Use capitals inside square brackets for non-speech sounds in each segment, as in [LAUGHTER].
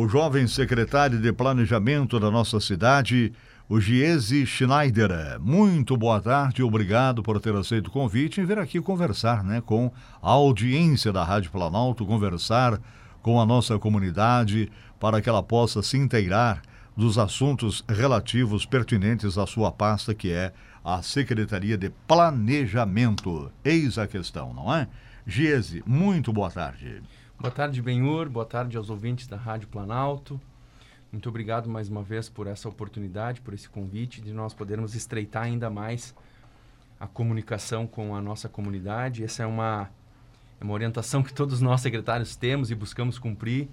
o jovem secretário de Planejamento da nossa cidade, o Giese Schneider. Muito boa tarde, obrigado por ter aceito o convite e vir aqui conversar né, com a audiência da Rádio Planalto, conversar com a nossa comunidade para que ela possa se inteirar dos assuntos relativos pertinentes à sua pasta, que é a Secretaria de Planejamento. Eis a questão, não é? Giese, muito boa tarde. Boa tarde, Benhur. Boa tarde aos ouvintes da Rádio Planalto. Muito obrigado mais uma vez por essa oportunidade, por esse convite de nós podermos estreitar ainda mais a comunicação com a nossa comunidade. Essa é uma, é uma orientação que todos nós secretários temos e buscamos cumprir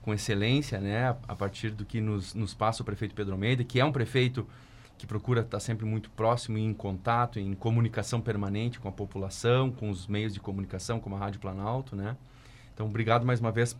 com excelência, né? A, partir do que nos, nos passa o prefeito Pedro Almeida, que é um prefeito que procura estar sempre muito próximo e em contato, em comunicação permanente com a população, com os meios de comunicação, como a Rádio Planalto, né? Então, obrigado mais uma vez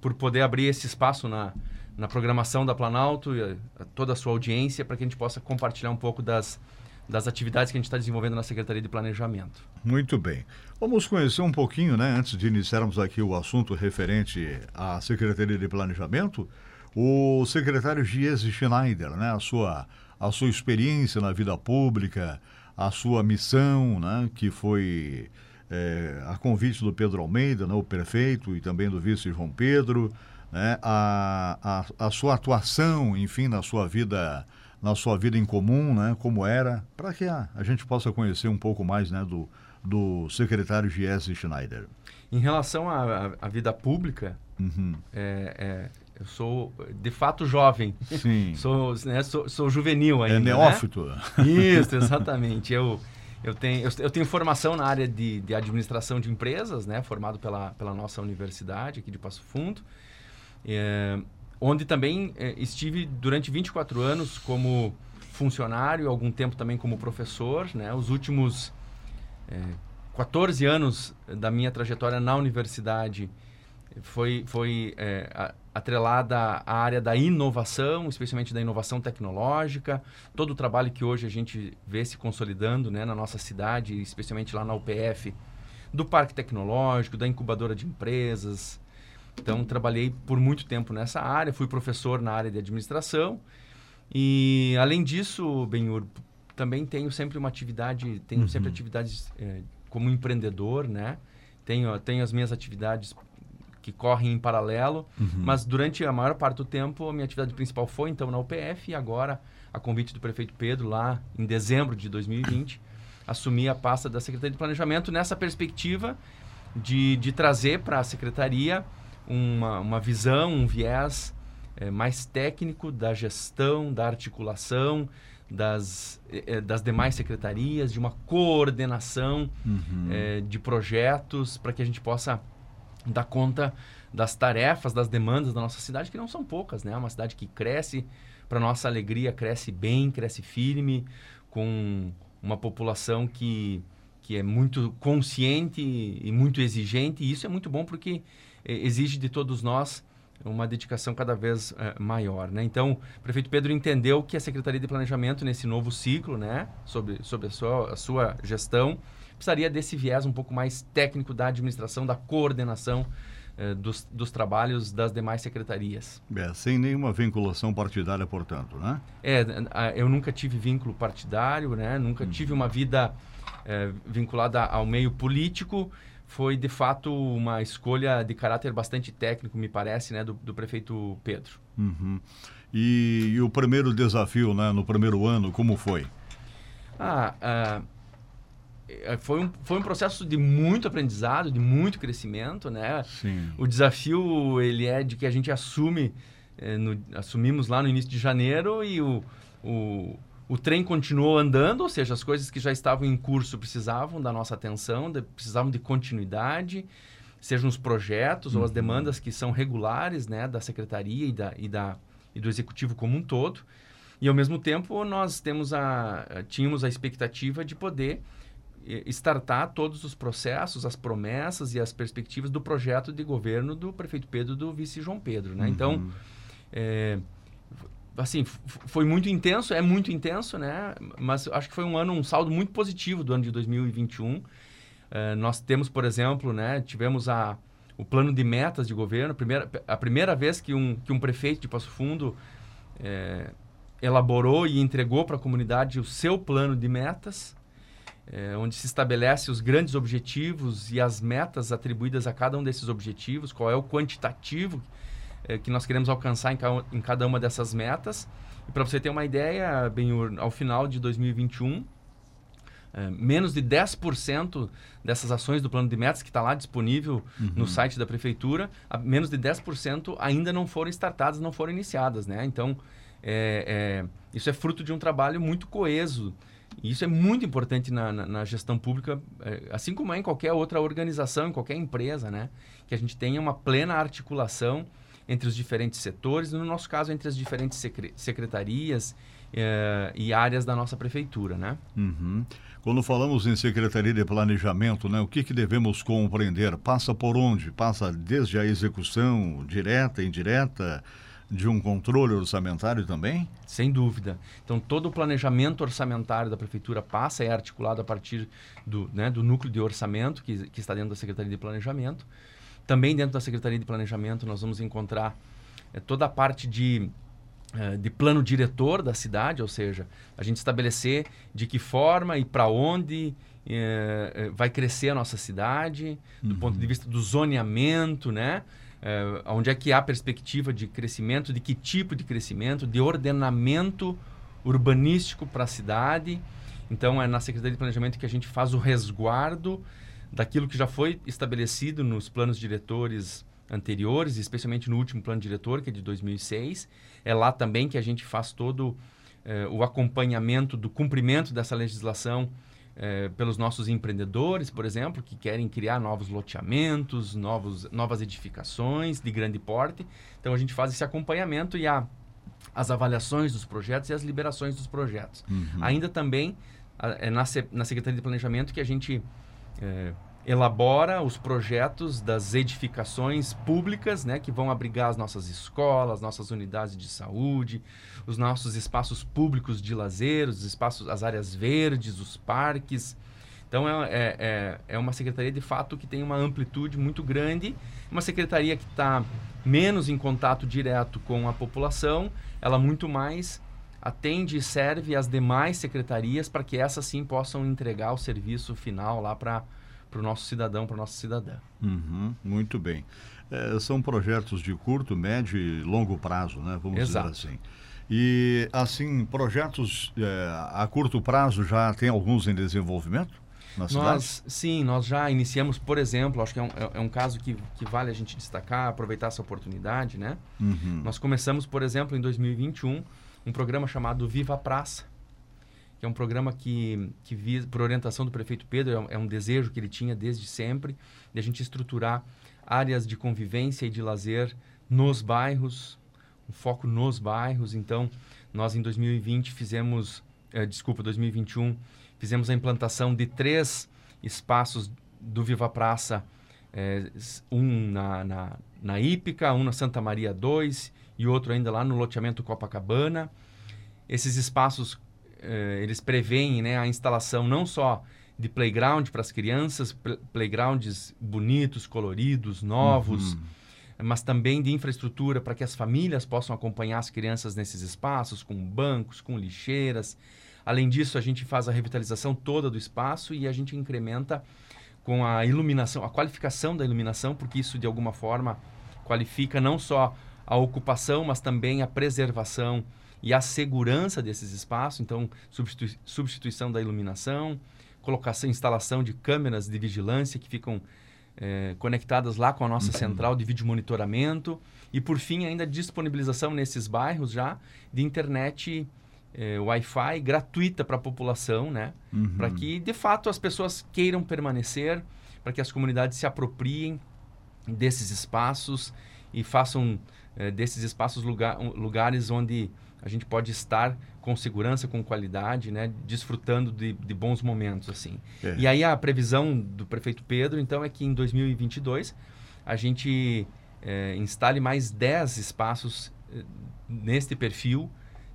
por poder abrir esse espaço na, na programação da Planalto e a, a toda a sua audiência para que a gente possa compartilhar um pouco das, das atividades que a gente está desenvolvendo na Secretaria de Planejamento. Muito bem. Vamos conhecer um pouquinho, né, antes de iniciarmos aqui o assunto referente à Secretaria de Planejamento, o secretário Giese Schneider, né, a sua, a sua experiência na vida pública, a sua missão, né, que foi é, a convite do Pedro Almeida, né, o prefeito, e também do vice João Pedro, né, a, a, a sua atuação, enfim, na sua vida na sua vida em comum, né, como era, para que a, a, gente possa conhecer um pouco mais né, do, do secretário Giese Schneider. Em relação à, à vida pública, uhum. é, é, eu sou de fato jovem. Sim. [LAUGHS] sou, né, sou, sou juvenil é ainda. É neófito. Né? Isso, exatamente. eu, eu, tenho, eu, eu, tenho formação na área de, de administração de empresas, né, formado pela, pela nossa universidade aqui de Passo Fundo. É, onde também é, estive durante 24 anos como funcionário, algum tempo também como professor. Né? Os últimos é, 14 anos da minha trajetória na universidade foi, foi é, atrelada à área da inovação, especialmente da inovação tecnológica. Todo o trabalho que hoje a gente vê se consolidando né, na nossa cidade, especialmente lá na UPF, do parque tecnológico, da incubadora de empresas, então, trabalhei por muito tempo nessa área, fui professor na área de administração. E, além disso, Benhur, também tenho sempre uma atividade, tenho uhum. sempre atividades é, como empreendedor, né? Tenho, tenho as minhas atividades que correm em paralelo, uhum. mas durante a maior parte do tempo, a minha atividade principal foi, então, na UPF e agora, a convite do prefeito Pedro, lá em dezembro de 2020, assumi a pasta da Secretaria de Planejamento nessa perspectiva de, de trazer para a Secretaria uma, uma visão, um viés é, mais técnico da gestão, da articulação das, é, das demais secretarias, de uma coordenação uhum. é, de projetos para que a gente possa dar conta das tarefas, das demandas da nossa cidade, que não são poucas, né? É uma cidade que cresce, para nossa alegria, cresce bem, cresce firme, com uma população que, que é muito consciente e muito exigente, e isso é muito bom porque exige de todos nós uma dedicação cada vez uh, maior, né? Então, o prefeito Pedro entendeu que a Secretaria de Planejamento nesse novo ciclo, né, sobre, sobre a, sua, a sua gestão, precisaria desse viés um pouco mais técnico da administração, da coordenação uh, dos, dos trabalhos das demais secretarias. É, sem nenhuma vinculação partidária, portanto, né? É, eu nunca tive vínculo partidário, né? Nunca hum. tive uma vida uh, vinculada ao meio político foi de fato uma escolha de caráter bastante técnico, me parece, né, do, do prefeito Pedro. Uhum. E, e, o primeiro desafio, né, no primeiro ano, como foi? Ah, ah, foi, um, foi um processo de muito aprendizado, de muito crescimento, né? Sim. O desafio ele é de que a gente assume, eh, no, assumimos lá no início de janeiro e o, o o trem continuou andando, ou seja, as coisas que já estavam em curso precisavam da nossa atenção, de, precisavam de continuidade, sejam os projetos uhum. ou as uhum. demandas que são regulares né, da secretaria e, da, e, da, e do executivo como um todo. E, ao mesmo tempo, nós temos a, tínhamos a expectativa de poder startar todos os processos, as promessas e as perspectivas do projeto de governo do prefeito Pedro do vice João Pedro. Né? Então, uhum. Então, é, assim, foi muito intenso, é muito intenso, né? Mas acho que foi um ano, um saldo muito positivo do ano de 2021. Uh, eh, nós temos, por exemplo, né, tivemos a, o plano de metas de governo. Primeira, a primeira vez que um, que um prefeito de Passo Fundo é, elaborou e entregou para a comunidade o seu plano de metas, é, onde se estabelece os grandes objetivos e as metas atribuídas a cada um desses objetivos, qual é o quantitativo é, que nós queremos alcançar em, ca, em cada uma dessas metas. E para você ter uma ideia, bem ao final de 2021, é, menos de 10% dessas ações do plano de metas que está lá disponível uhum. no site da prefeitura, a, menos de 10% ainda não foram startadas, não foram iniciadas, né? Então, é, é, isso é fruto de um trabalho muito coeso. E isso é muito importante na, na, na gestão pública, é, assim como é em qualquer outra organização, em qualquer empresa, né? Que a gente tenha uma plena articulação entre os diferentes setores, no nosso caso, entre as diferentes secretarias é, e áreas da nossa prefeitura, né? Uhum. Quando falamos em Secretaria de Planejamento, né, o que, que devemos compreender? Passa por onde? Passa desde a execução direta, indireta, de um controle orçamentário também? Sem dúvida. Então, todo o planejamento orçamentário da Prefeitura passa e é articulado a partir do, né, do núcleo de orçamento que, que está dentro da Secretaria de Planejamento. Também dentro da Secretaria de Planejamento nós vamos encontrar é, toda a parte de eh, de plano diretor da cidade, ou seja, a gente estabelecer de que forma e para onde é, vai crescer a nossa cidade, do uhum. ponto de vista do zoneamento, né? É, onde é que há perspectiva de crescimento, de que tipo de crescimento, de ordenamento urbanístico para a cidade. Então, é na Secretaria de Planejamento que a gente faz o resguardo daquilo que já foi estabelecido nos planos diretores anteriores, especialmente no último plano diretor, que é de 2006. É lá também que a gente faz todo eh, o acompanhamento do cumprimento dessa legislação eh, pelos nossos empreendedores, por exemplo, que querem criar novos loteamentos, novos, novas edificações de grande porte. Então, a gente faz esse acompanhamento e a, as avaliações dos projetos e as liberações dos projetos. Uhum. Ainda também é na, na Secretaria de Planejamento que a gente eh, elabora os projetos das edificações públicas, né, que vão abrigar as nossas escolas, nossas unidades de saúde, os nossos espaços públicos de lazer, os espaços, as áreas verdes, os parques. Então é, é, é, é uma secretaria de fato que tem uma amplitude muito grande, uma secretaria que está menos em contato direto com a população, ela muito mais atende e serve as demais secretarias para que essas sim possam entregar o serviço final lá para para o nosso cidadão, para a nossa cidadã. Uhum, muito bem. É, são projetos de curto, médio e longo prazo, né? Vamos Exato. dizer assim. E, assim, projetos é, a curto prazo já tem alguns em desenvolvimento? Na nós, sim, nós já iniciamos, por exemplo, acho que é um, é, é um caso que, que vale a gente destacar, aproveitar essa oportunidade, né? Uhum. Nós começamos, por exemplo, em 2021, um programa chamado Viva Praça, que é um programa que, que visa, por orientação do prefeito Pedro, é um, é um, desejo que ele tinha desde sempre, de a gente estruturar áreas de convivência e de lazer nos bairros, um foco nos bairros. Então, nós em 2020 fizemos, eh, desculpa, 2021, fizemos a implantação de três espaços do Viva Praça, eh, um na, na, na Ípica, um na Santa Maria 2 e outro ainda lá no loteamento Copacabana. Esses espaços eh, eles preveem né, a instalação não só de playground para as crianças, playgrounds bonitos, coloridos, novos, uhum. mas também de infraestrutura para que as famílias possam acompanhar as crianças nesses espaços, com bancos, com lixeiras. Além disso, a gente faz a revitalização toda do espaço e a gente incrementa com a iluminação, a qualificação da iluminação, porque isso de alguma forma qualifica não só a ocupação, mas também a preservação e a segurança desses espaços, então substitui substituição da iluminação, colocação, instalação de câmeras de vigilância que ficam é, conectadas lá com a nossa uhum. central de vídeo monitoramento e por fim ainda disponibilização nesses bairros já de internet é, Wi-Fi gratuita para a população, né? Uhum. Para que de fato as pessoas queiram permanecer, para que as comunidades se apropriem desses espaços e façam é, desses espaços lugar, lugares onde a gente pode estar com segurança, com qualidade, né, desfrutando de, de bons momentos assim. É. E aí a previsão do prefeito Pedro, então, é que em 2022 a gente é, instale mais 10 espaços é, neste perfil,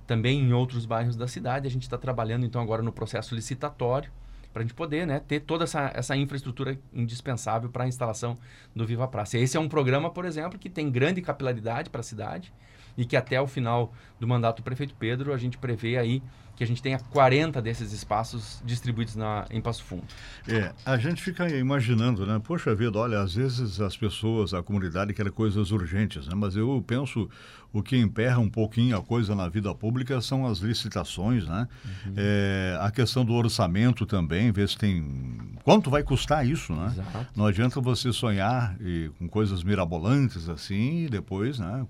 também em outros bairros da cidade. A gente está trabalhando então agora no processo licitatório para a gente poder né, ter toda essa, essa infraestrutura indispensável para a instalação do Viva Praça. Esse é um programa, por exemplo, que tem grande capilaridade para a cidade e que até o final do mandato do prefeito Pedro a gente prevê aí que a gente tenha 40 desses espaços distribuídos na, em Passo Fundo. É, a gente fica imaginando, né? Poxa vida, olha, às vezes as pessoas, a comunidade quer coisas urgentes, né? Mas eu penso o que emperra um pouquinho a coisa na vida pública são as licitações, né? Uhum. É, a questão do orçamento também, ver se tem... Quanto vai custar isso, né? Exato. Não adianta você sonhar e, com coisas mirabolantes assim e depois, né?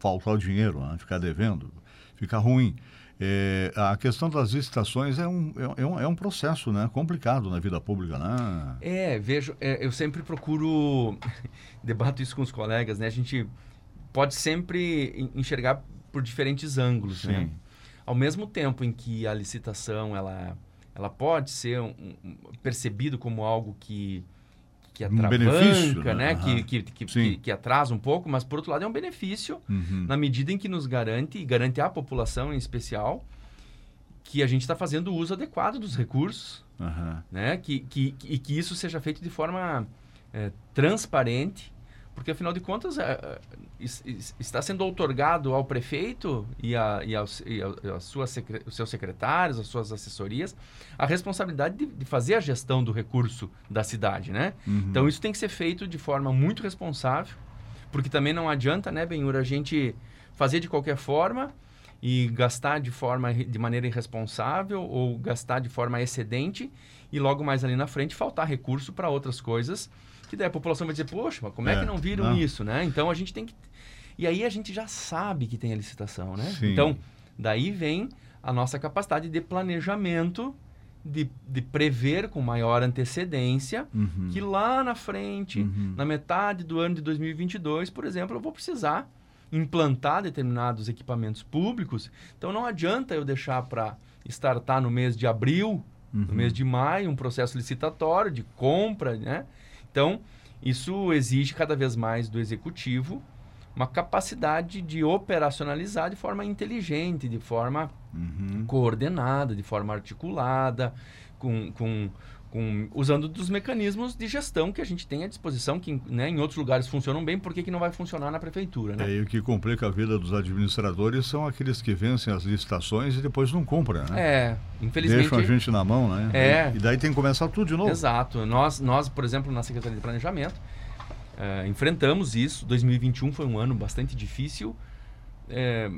Faltar o dinheiro, né? Ficar devendo, ficar ruim. É, a questão das licitações é um, é, é, um, é um processo né, complicado na vida pública, né? É, vejo, é, eu sempre procuro, [LAUGHS] debato isso com os colegas, né? A gente pode sempre enxergar por diferentes ângulos, né? Sim. né? Ao mesmo tempo em que a licitação, ela, ela pode ser um, um, percebido como algo que que atravanca, um né? né? Uhum. Que, que, que, que, atrasa um pouco, mas por outro lado é um benefício uhum. na medida em que nos garante, e garante à população em especial, que a gente está fazendo o uso adequado dos recursos, uhum. né? Que, que, e que isso seja feito de forma é, transparente porque, afinal de contas, é, é está sendo otorgado ao prefeito e, a, e, aos, e a, a sua os seus secretários, as suas assessorias, a responsabilidade de, de fazer a gestão do recurso da cidade, né? Uhum. Então, isso tem que ser feito de forma muito responsável, porque também não adianta, né, Benhur, a gente fazer de qualquer forma e gastar de forma de maneira irresponsável ou gastar de forma excedente e logo mais ali na frente faltar recurso para outras coisas que daí a população vai dizer, poxa, mas como é, é que não viram não. isso, né? Então a gente tem que. E aí a gente já sabe que tem a licitação, né? Sim. Então, daí vem a nossa capacidade de planejamento, de, de prever com maior antecedência uhum. que lá na frente, uhum. na metade do ano de 2022, por exemplo, eu vou precisar implantar determinados equipamentos públicos. Então não adianta eu deixar para startar no mês de abril, uhum. no mês de maio, um processo licitatório de compra, né? Então, isso exige cada vez mais do executivo uma capacidade de operacionalizar de forma inteligente, de forma uhum. coordenada, de forma articulada, com, com com, usando dos mecanismos de gestão que a gente tem à disposição, que né, em outros lugares funcionam bem, por que, que não vai funcionar na prefeitura? Né? É, e o que complica a vida dos administradores são aqueles que vencem as licitações e depois não compram, né? É, infelizmente. Deixam a gente na mão, né? É. E daí tem que começar tudo de novo. Exato. Nós, nós por exemplo, na Secretaria de Planejamento, é, enfrentamos isso. 2021 foi um ano bastante difícil. É,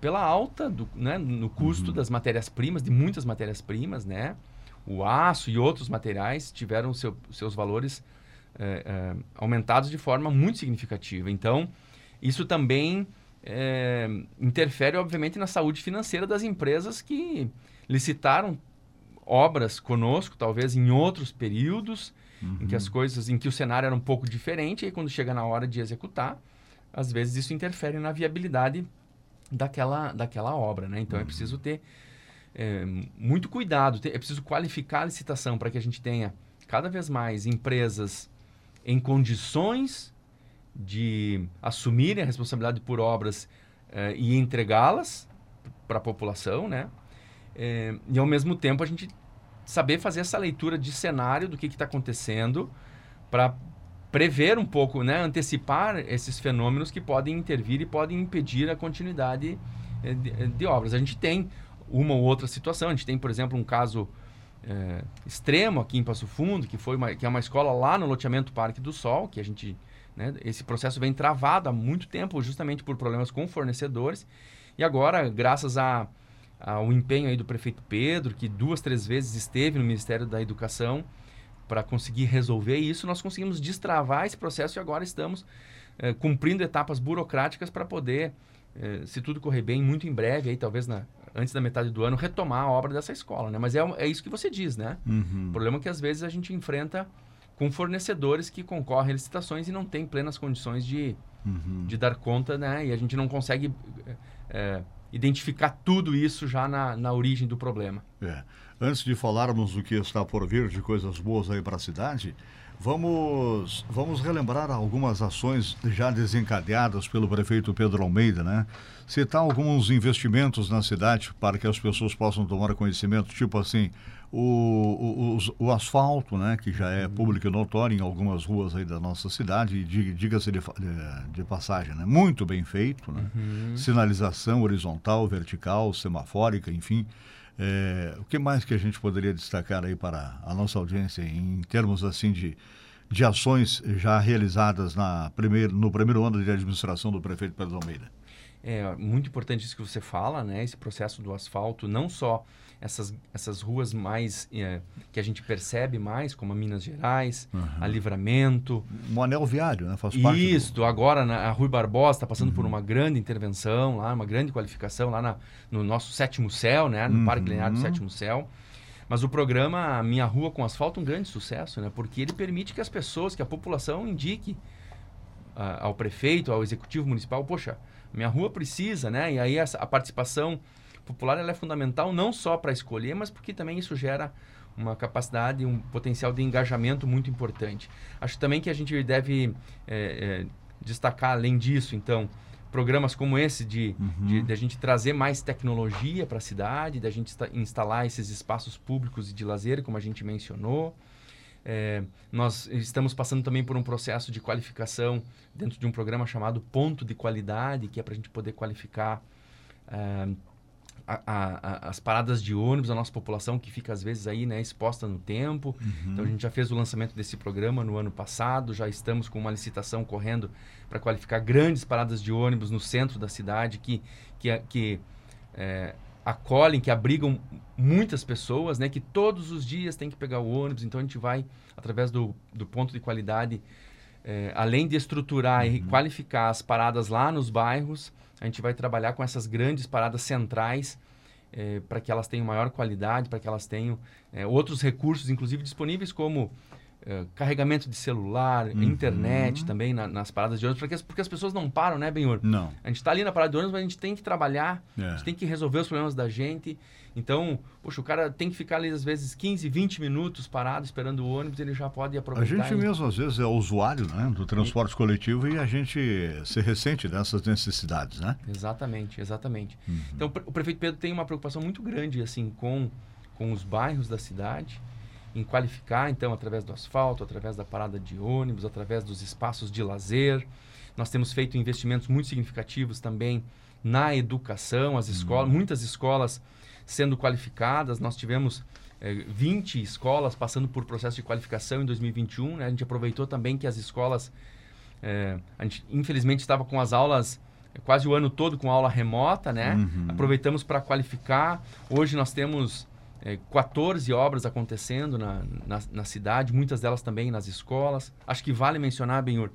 pela alta do, né, no custo uhum. das matérias-primas, de muitas matérias-primas, né? O aço e outros materiais tiveram seu, seus valores é, é, aumentados de forma muito significativa. Então, isso também é, interfere, obviamente, na saúde financeira das empresas que licitaram obras conosco, talvez em outros períodos, uhum. em que as coisas, em que o cenário era um pouco diferente, e quando chega na hora de executar, às vezes isso interfere na viabilidade daquela, daquela obra, né? Então é uhum. é preciso ter é, muito cuidado. É preciso qualificar a licitação para que a gente tenha cada vez mais empresas em condições de assumirem a responsabilidade por obras é, e entregá-las para a população, né? É, e ao mesmo tempo a gente saber fazer essa leitura de cenário do que está acontecendo para prever um pouco, né, antecipar esses fenômenos que podem intervir e podem impedir a continuidade é, de, de obras. A gente tem uma ou outra situação. A gente tem, por exemplo, um caso é, extremo aqui em Passo Fundo, que, foi uma, que é uma escola lá no loteamento Parque do Sol, que a gente. Né, esse processo vem travado há muito tempo, justamente por problemas com fornecedores. E agora, graças a, ao empenho aí do prefeito Pedro, que duas, três vezes esteve no Ministério da Educação para conseguir resolver isso, nós conseguimos destravar esse processo e agora estamos é, cumprindo etapas burocráticas para poder, se tudo correr bem, muito em breve, aí talvez na, antes da metade do ano, retomar a obra dessa escola, né? Mas é, é isso que você diz, né? Uhum. O problema é que às vezes a gente enfrenta com fornecedores que concorrem a licitações e não tem plenas condições de, uhum. de dar conta, né? E a gente não consegue é, identificar tudo isso já na, na origem do problema. É. Antes de falarmos do que está por vir de coisas boas aí para a cidade, Vamos, vamos relembrar algumas ações já desencadeadas pelo prefeito Pedro Almeida, né? Citar alguns investimentos na cidade para que as pessoas possam tomar conhecimento, tipo assim, o, o, o, asfalto, né, que já é público e notório em algumas ruas aí da nossa cidade, diga-se de, de, de, passagem, né, muito bem feito, né, uhum. sinalização horizontal, vertical, semafórica, enfim. É, o que mais que a gente poderia destacar aí para a nossa audiência em termos assim de, de ações já realizadas na primeiro, no primeiro ano de administração do prefeito Pedro Almeida? É muito importante isso que você fala, né? Esse processo do asfalto, não só essas, essas ruas mais é, que a gente percebe mais, como a Minas Gerais, uhum. a Livramento. Um anel viário, né? Faz parte Isso, do... agora na, a Rui Barbosa está passando uhum. por uma grande intervenção lá, uma grande qualificação lá na, no nosso sétimo céu, né? No uhum. Parque Linear do Sétimo Céu. Mas o programa Minha Rua com Asfalto é um grande sucesso, né? Porque ele permite que as pessoas, que a população indique uh, ao prefeito, ao executivo municipal, poxa, minha rua precisa, né? E aí essa, a participação popular ela é fundamental não só para escolher, mas porque também isso gera uma capacidade, um potencial de engajamento muito importante. Acho também que a gente deve é, é, destacar, além disso, então, programas como esse de, uhum. de, de, a gente trazer mais tecnologia para a cidade, de a gente instalar esses espaços públicos e de lazer, como a gente mencionou. É, nós estamos passando também por um processo de qualificação dentro de um programa chamado Ponto de Qualidade, que é para a gente poder qualificar a, a, as paradas de ônibus da nossa população, que fica às vezes aí né, exposta no tempo. Uhum. Então a gente já fez o lançamento desse programa no ano passado, já estamos com uma licitação correndo para qualificar grandes paradas de ônibus no centro da cidade que, que, que é, acolhem, que abrigam muitas pessoas, né? Que todos os dias tem que pegar o ônibus. Então a gente vai, através do, do ponto de qualidade, é, além de estruturar uhum. e qualificar as paradas lá nos bairros, a gente vai trabalhar com essas grandes paradas centrais é, para que elas tenham maior qualidade, para que elas tenham é, outros recursos, inclusive disponíveis como é, carregamento de celular, uhum. internet também na, nas paradas de ônibus, porque, porque as pessoas não param, né, Benhor? Não. A gente está ali na parada de ônibus, mas a gente tem que trabalhar, é. a gente tem que resolver os problemas da gente. Então, poxa, o cara tem que ficar ali às vezes 15, 20 minutos parado esperando o ônibus, ele já pode aproveitar. A gente e... mesmo às vezes é usuário né, do transporte e... coletivo e a gente se ressente dessas necessidades, né? Exatamente, exatamente. Uhum. Então, o prefeito Pedro tem uma preocupação muito grande assim com, com os bairros da cidade em qualificar, então, através do asfalto, através da parada de ônibus, através dos espaços de lazer. Nós temos feito investimentos muito significativos também na educação, as escolas, uhum. muitas escolas sendo qualificadas. Nós tivemos é, eh, 20 escolas passando por processo de qualificação em 2021. Né? A gente aproveitou também que as escolas, é, a gente infelizmente estava com as aulas eh, quase o ano todo com aula remota, né? Uhum. Aproveitamos para qualificar. Hoje nós temos é, 14 obras acontecendo na, na, na, cidade, muitas delas também nas escolas. Acho que vale mencionar, Benhur,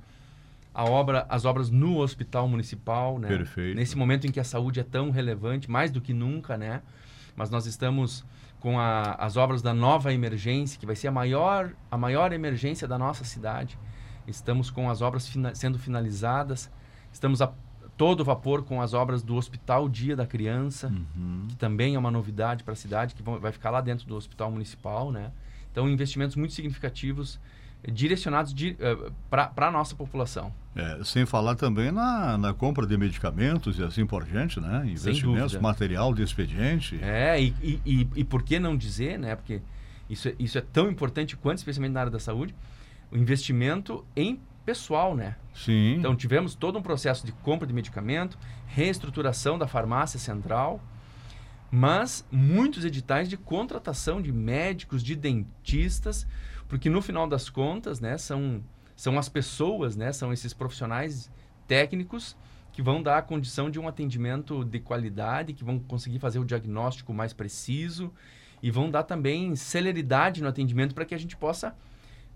a obra, as obras no hospital municipal, né? Perfeito. Nesse momento em que a saúde é tão relevante, mais do que nunca, né? Mas nós estamos com a, as obras da nova emergência, que vai ser a maior, a maior emergência da nossa cidade. Estamos com as obras fina, sendo finalizadas. Estamos a todo vapor com as obras do Hospital Dia da Criança, uhum. que também é uma novidade para a cidade, que vão, vai ficar lá dentro do Hospital Municipal, né? Então, investimentos muito significativos eh, direcionados uh, eh, para a nossa população. É, sem falar também na, na compra de medicamentos e assim por diante, né? Investimentos, material de expediente. É, e, e, e, e, por que não dizer, né? Porque isso é, isso é tão importante quanto, especialmente na área da saúde, o investimento em pessoal, né? Sim. Então tivemos todo um processo de compra de medicamento, reestruturação da farmácia central, mas muitos editais de contratação de médicos, de dentistas, porque no final das contas, né, são são as pessoas, né, são esses profissionais técnicos que vão dar a condição de um atendimento de qualidade, que vão conseguir fazer o diagnóstico mais preciso e vão dar também celeridade no atendimento para que a gente possa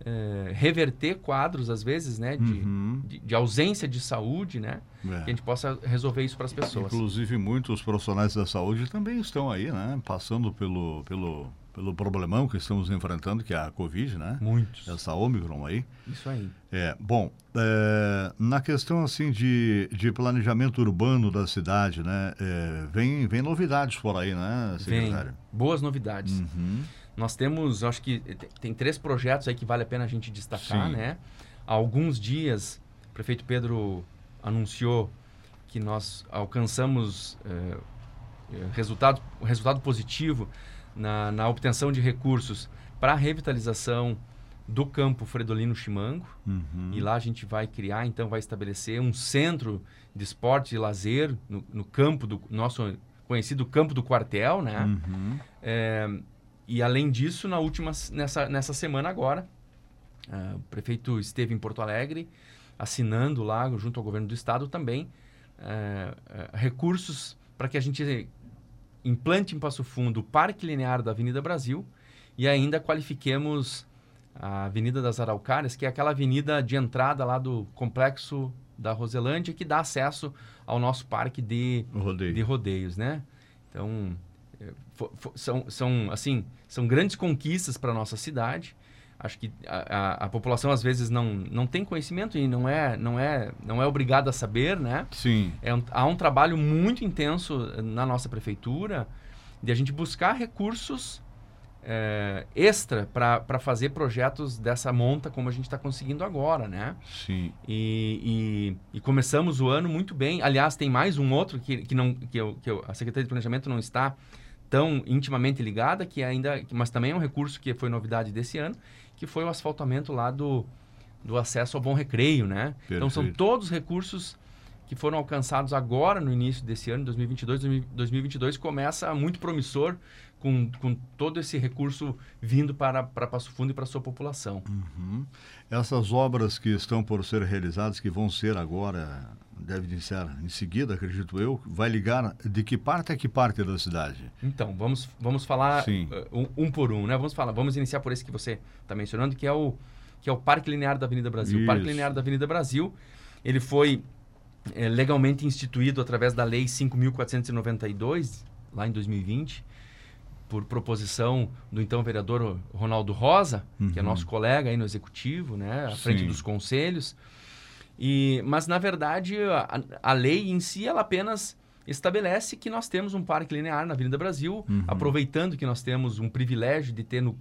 é, reverter quadros, às vezes, né? De, uhum. de, de, ausência de saúde, né? É. Que a gente possa resolver isso para as pessoas. Inclusive, muitos profissionais da saúde também estão aí, né? Passando pelo, pelo, pelo problemão que estamos enfrentando, que é a Covid, né? Muitos. Essa Omicron aí. Isso aí. É, bom, é, na questão, assim, de, de planejamento urbano da cidade, né? É, vem, vem novidades por aí, né, secretário? Vem. Boas novidades. Uhum. Nós temos, acho que tem três projetos aí que vale a pena a gente destacar, Sim. né? Há alguns dias, o prefeito Pedro anunciou que nós alcançamos é, resultado, resultado positivo na, na obtenção de recursos para a revitalização do campo Fredolino Chimango. Uhum. E lá a gente vai criar, então, vai estabelecer um centro de esporte e lazer no, no campo do nosso conhecido campo do quartel, né? Uhum. É, e além disso, na última, nessa, nessa semana agora, uh, o prefeito esteve em Porto Alegre, assinando lá, junto ao governo do estado, também uh, uh, recursos para que a gente implante em Passo Fundo o Parque Linear da Avenida Brasil e ainda qualifiquemos a Avenida das Araucárias, que é aquela avenida de entrada lá do complexo da Roselândia, que dá acesso ao nosso parque de, Rodeio. de rodeios, né? Então, são, são, assim, são grandes conquistas para a nossa cidade. Acho que a, a, a, população às vezes não, não tem conhecimento e não é, não é, não é obrigada a saber, né? Sim. É um, há um trabalho muito intenso na nossa prefeitura de a gente buscar recursos é, extra para fazer projetos dessa monta como a gente está conseguindo agora, né? Sim. E, e, e, começamos o ano muito bem. Aliás, tem mais um outro que, que, não, que, eu, que eu, a Secretaria de Planejamento não está tão intimamente ligada, que ainda, mas também é um recurso que foi novidade desse ano, que foi o asfaltamento lá do, do acesso ao Bom Recreio, né? Perfeito. Então são todos recursos que foram alcançados agora no início desse ano, 2022. 2022 começa muito promissor com, com todo esse recurso vindo para, para Passo Fundo e para a sua população. Uhum. Essas obras que estão por ser realizadas, que vão ser agora, deve iniciar em seguida, acredito eu, vai ligar de que parte a que parte da cidade? Então, vamos, vamos falar uh, um, um, por um, né? Vamos falar, vamos iniciar por esse que você está mencionando, que é o que é o Parque Linear da Avenida Brasil. Isso. O Parque Linear da Avenida Brasil, ele foi é, legalmente instituído através da Lei 5.492, lá em 2020, por proposição do então vereador Ronaldo Rosa, uhum. que é uhum. nosso colega aí no executivo, né, à Sim. frente dos conselhos. E, mas na verdade a, a, lei em si ela apenas estabelece que nós temos um parque linear na Avenida Brasil, uhum. aproveitando que nós temos um privilégio de ter no,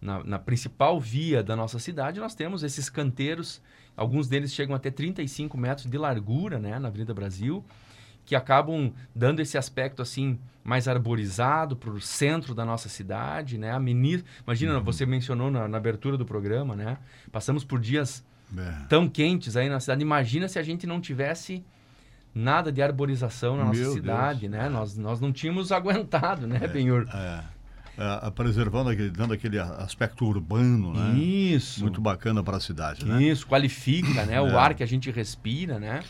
na, na, principal via da nossa cidade, nós temos esses canteiros, alguns deles chegam até 35 metros de largura, né, na Avenida Brasil que acabam dando esse aspecto assim mais arborizado para o centro da nossa cidade, né? A menina, imagina, uhum. você mencionou na, na, abertura do programa, né? Passamos por dias é. tão quentes aí na cidade. Imagina se a gente não tivesse nada de arborização na nossa Meu cidade, Deus. né? Nós, nós não tínhamos aguentado, né, é, Benhur? É. É, preservando, aquele, dando aquele aspecto urbano, né? Isso. Muito bacana para a cidade, né? Isso, qualifica, né? O é. ar que a gente respira, né?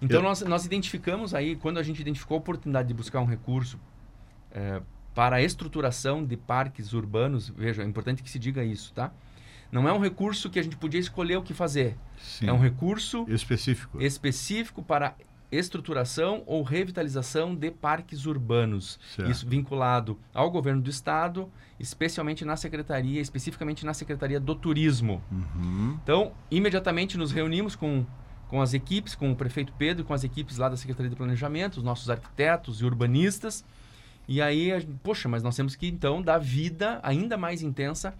Então, nós, nós identificamos aí, quando a gente identificou a oportunidade de buscar um recurso é, para a estruturação de parques urbanos, veja, é importante que se diga isso, tá? Não é um recurso que a gente podia escolher o que fazer. Sim. É um recurso específico, específico para estruturação ou revitalização de parques urbanos. Certo. Isso vinculado ao governo do estado, especialmente na secretaria, especificamente na secretaria do turismo. Uhum. Então, imediatamente nos reunimos com com as equipes, com o prefeito Pedro, com as equipes lá da Secretaria de Planejamento, os nossos arquitetos e urbanistas. E aí, poxa, mas nós temos que então dar vida ainda mais intensa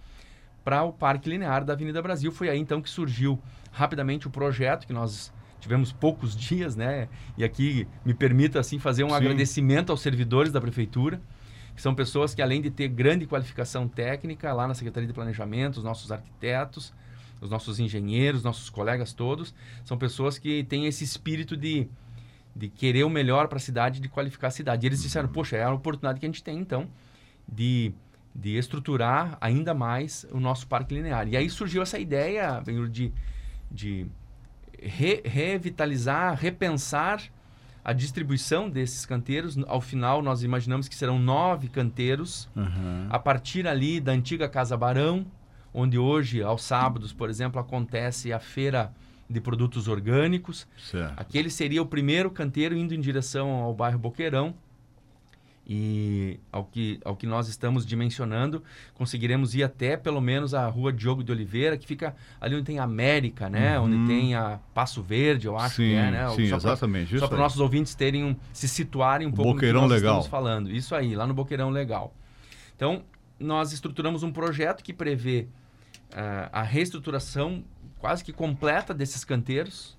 para o Parque Linear da Avenida Brasil. Foi aí então que surgiu rapidamente o projeto que nós tivemos poucos [LAUGHS] dias, né? E aqui me permita assim fazer um Sim. agradecimento aos servidores da prefeitura, que são pessoas que além de ter grande qualificação técnica lá na Secretaria de Planejamento, os nossos arquitetos, os nossos engenheiros, nossos colegas todos, são pessoas que têm esse espírito de, de querer o melhor para a cidade, de qualificar a cidade. E eles disseram, poxa, é a oportunidade que a gente tem, então, de, de estruturar ainda mais o nosso parque linear. E aí surgiu essa ideia de, de re, revitalizar, repensar a distribuição desses canteiros. Ao final, nós imaginamos que serão nove canteiros, uhum. a partir ali da antiga Casa Barão, onde hoje, aos sábados, por exemplo, acontece a feira de produtos orgânicos. Certo. Aquele seria o primeiro canteiro indo em direção ao bairro Boqueirão. E ao que, ao que nós estamos dimensionando, conseguiremos ir até pelo menos a rua Diogo de Oliveira, que fica ali onde tem a América, né? Uhum. Onde tem a Passo Verde, eu acho sim, que é, né? Sim, só exatamente. Pra, só para nossos ouvintes terem um, se situarem um o pouco Boqueirão no que nós legal. estamos falando. Isso aí, lá no Boqueirão Legal. Então, nós estruturamos um projeto que prevê uh, a reestruturação quase que completa desses canteiros,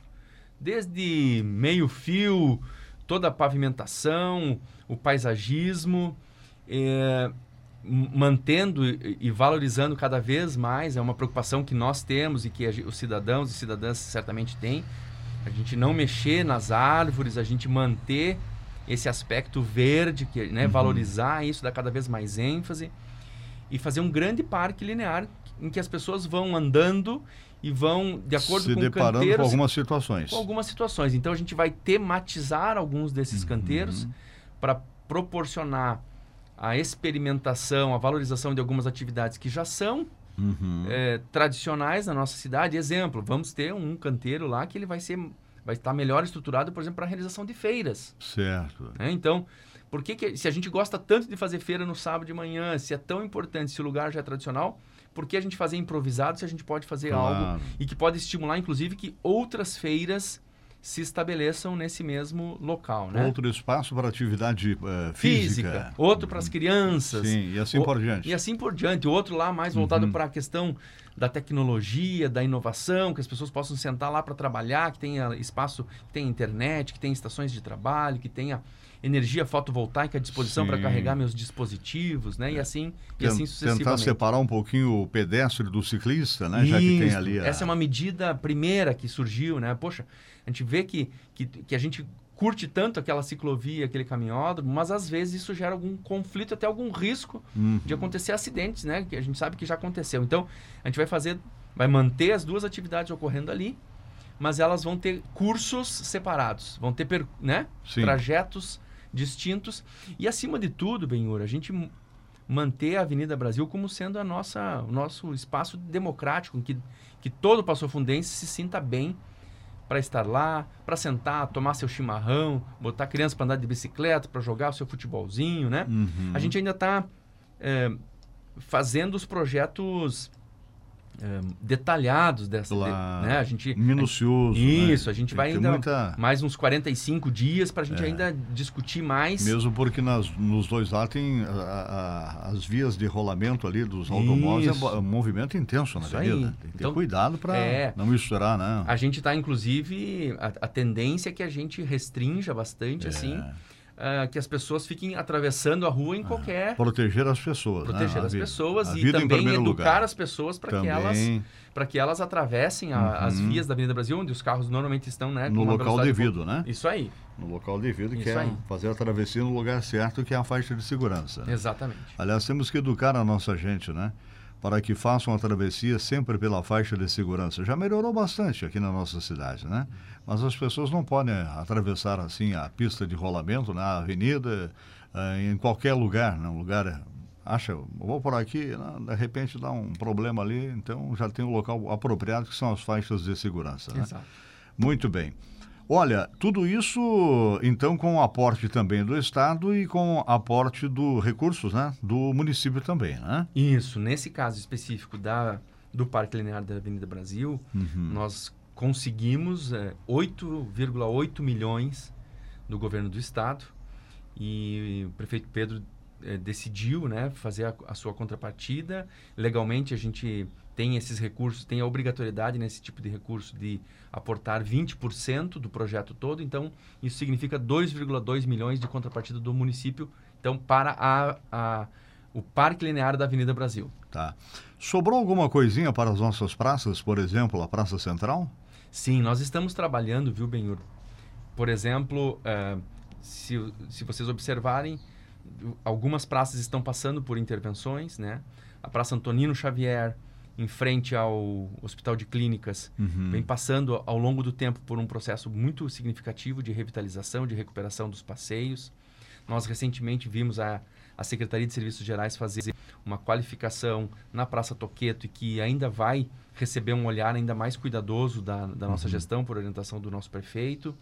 desde meio-fio, toda a pavimentação, o paisagismo, eh, mantendo e valorizando cada vez mais, é uma preocupação que nós temos e que os cidadãos e cidadãs certamente têm, a gente não mexer nas árvores, a gente manter esse aspecto verde, que, né, uhum. valorizar isso, dar cada vez mais ênfase e fazer um grande parque linear em que as pessoas vão andando e vão, de acordo Se com deparando canteiros... com algumas situações. Com algumas situações. Então, a gente vai tematizar alguns desses uhum. canteiros para proporcionar a experimentação, a valorização de algumas atividades que já são uhum. é, tradicionais na nossa cidade. Exemplo, vamos ter um canteiro lá que ele vai ser vai estar melhor estruturado, por exemplo, para a realização de feiras. Certo. É, então, por que, que se a gente gosta tanto de fazer feira no sábado de manhã, se é tão importante, se o lugar já é tradicional, por que a gente fazer improvisado se a gente pode fazer claro. algo e que pode estimular, inclusive, que outras feiras se estabeleçam nesse mesmo local, né? Outro espaço para atividade uh, física. física. Outro para as crianças. Sim, e assim o, por diante. E assim por diante. Outro lá mais voltado uhum. para a questão da tecnologia, da inovação, que as pessoas possam sentar lá para trabalhar, que tenha espaço, que tenha internet, que tenha estações de trabalho, que tenha energia fotovoltaica à disposição para carregar meus dispositivos, né? E assim, e assim sucessivamente. Tentar separar um pouquinho o pedestre do ciclista, né? Isso. Já que tem ali a... Essa é uma medida primeira que surgiu, né? Poxa, a gente vê que, que, que a gente curte tanto aquela ciclovia, aquele caminhódromo, mas às vezes isso gera algum conflito, até algum risco uhum. de acontecer acidentes, né? Que a gente sabe que já aconteceu. Então, a gente vai fazer, vai manter as duas atividades ocorrendo ali, mas elas vão ter cursos separados, vão ter né? trajetos distintos. E acima de tudo, Benhur, a gente manter a Avenida Brasil como sendo a nossa, o nosso espaço democrático, que, que todo passofundense se sinta bem para estar lá, para sentar, tomar seu chimarrão, botar criança para andar de bicicleta, para jogar o seu futebolzinho, né? Uhum. A gente ainda está é, eh, fazendo os projetos é, detalhados dessa, claro. de, né? A gente minucioso. Isso, né? a gente Tem vai ainda muita... mais uns 45 dias para a gente é. ainda discutir mais. Mesmo porque nas, nos dois lados tem a, a, as vias de rolamento ali dos automóveis, é um movimento intenso na avenida. Tem que ter então, cuidado para é, não misturar, né? A gente está, inclusive, a, a, tendência é que a gente restrinja bastante, é. assim uh, que as pessoas fiquem atravessando a rua em ah, qualquer. Proteger as pessoas. Né? Proteger né? as pessoas e também educar lugar. as pessoas para que elas para que elas atravessem a, uhum. as vias da Avenida Brasil, onde os carros normalmente estão, né? No local devido, né? Isso aí. No local devido, Isso que é aí. fazer a travessia no lugar certo, que é a faixa de segurança. Exatamente. Aliás, temos que educar a nossa gente, né? Para que façam a travessia sempre pela faixa de segurança. Já melhorou bastante aqui na nossa cidade, né? Mas as pessoas não podem atravessar assim a pista de rolamento na né? avenida, eh, em qualquer lugar, né? um lugar acha, vou por aqui, né? de repente dá um problema ali, então já tem um local apropriado que são as faixas de segurança. Né? Exato. Muito bem. Olha, tudo isso então com o aporte também do Estado e com aporte do recursos, né, do município também, né? Isso. Nesse caso específico da do Parque Linear da Avenida Brasil, uhum. nós conseguimos é, 8,8 milhões do governo do estado e o prefeito Pedro é, decidiu né, fazer a, a, sua contrapartida. Legalmente, a gente tem esses recursos, tem a obrigatoriedade nesse tipo de recurso de aportar 20% do projeto todo. Então, isso significa 2,2 milhões de contrapartida do município então, para a, a, o Parque Linear da Avenida Brasil. Tá. Sobrou alguma coisinha para as nossas praças, por exemplo, a Praça Central? Sim, nós estamos trabalhando, viu, Benhur? Por exemplo, uh, se, se vocês observarem, algumas praças estão passando por intervenções, né? A Praça Antonino Xavier, em frente ao Hospital de Clínicas, uhum. vem passando ao longo do tempo por um processo muito significativo de revitalização, de recuperação dos passeios. Nós recentemente vimos a, a Secretaria de Serviços Gerais fazer uma qualificação na Praça Toqueto e que ainda vai receber um olhar ainda mais cuidadoso da, da nossa uhum. gestão, por orientação do nosso prefeito.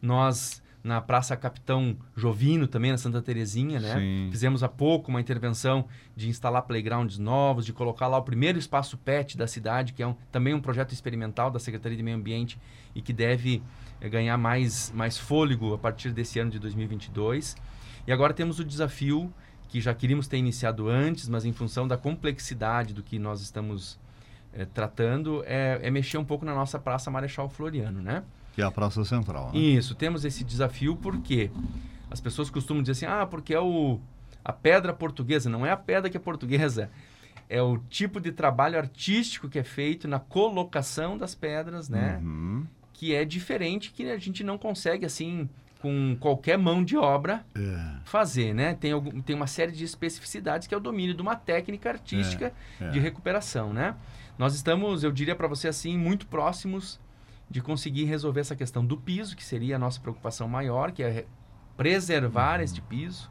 Nós, na Praça Capitão Jovino, também na Santa Terezinha, né? Sim. Fizemos há pouco uma intervenção de instalar playgrounds novos, de colocar lá o primeiro espaço PET da cidade, que é um, também um projeto experimental da Secretaria de Meio Ambiente e que deve é, ganhar mais, mais fôlego a partir desse ano de 2022. E agora temos o desafio que já queríamos ter iniciado antes, mas em função da complexidade do que nós estamos é, tratando, é, é, mexer um pouco na nossa Praça Marechal Floriano, né? Que é a Praça Central, né? Isso, temos esse desafio porque as pessoas costumam dizer assim, ah, porque é o, a pedra portuguesa. Não é a pedra que é portuguesa, é o tipo de trabalho artístico que é feito na colocação das pedras, né? Uhum. Que é diferente, que a gente não consegue, assim, com qualquer mão de obra é. fazer, né? Tem, algum, tem uma série de especificidades que é o domínio de uma técnica artística é. É. de recuperação, né? Nós estamos, eu diria para você assim, muito próximos de conseguir resolver essa questão do piso, que seria a nossa preocupação maior, que é preservar uhum. este piso.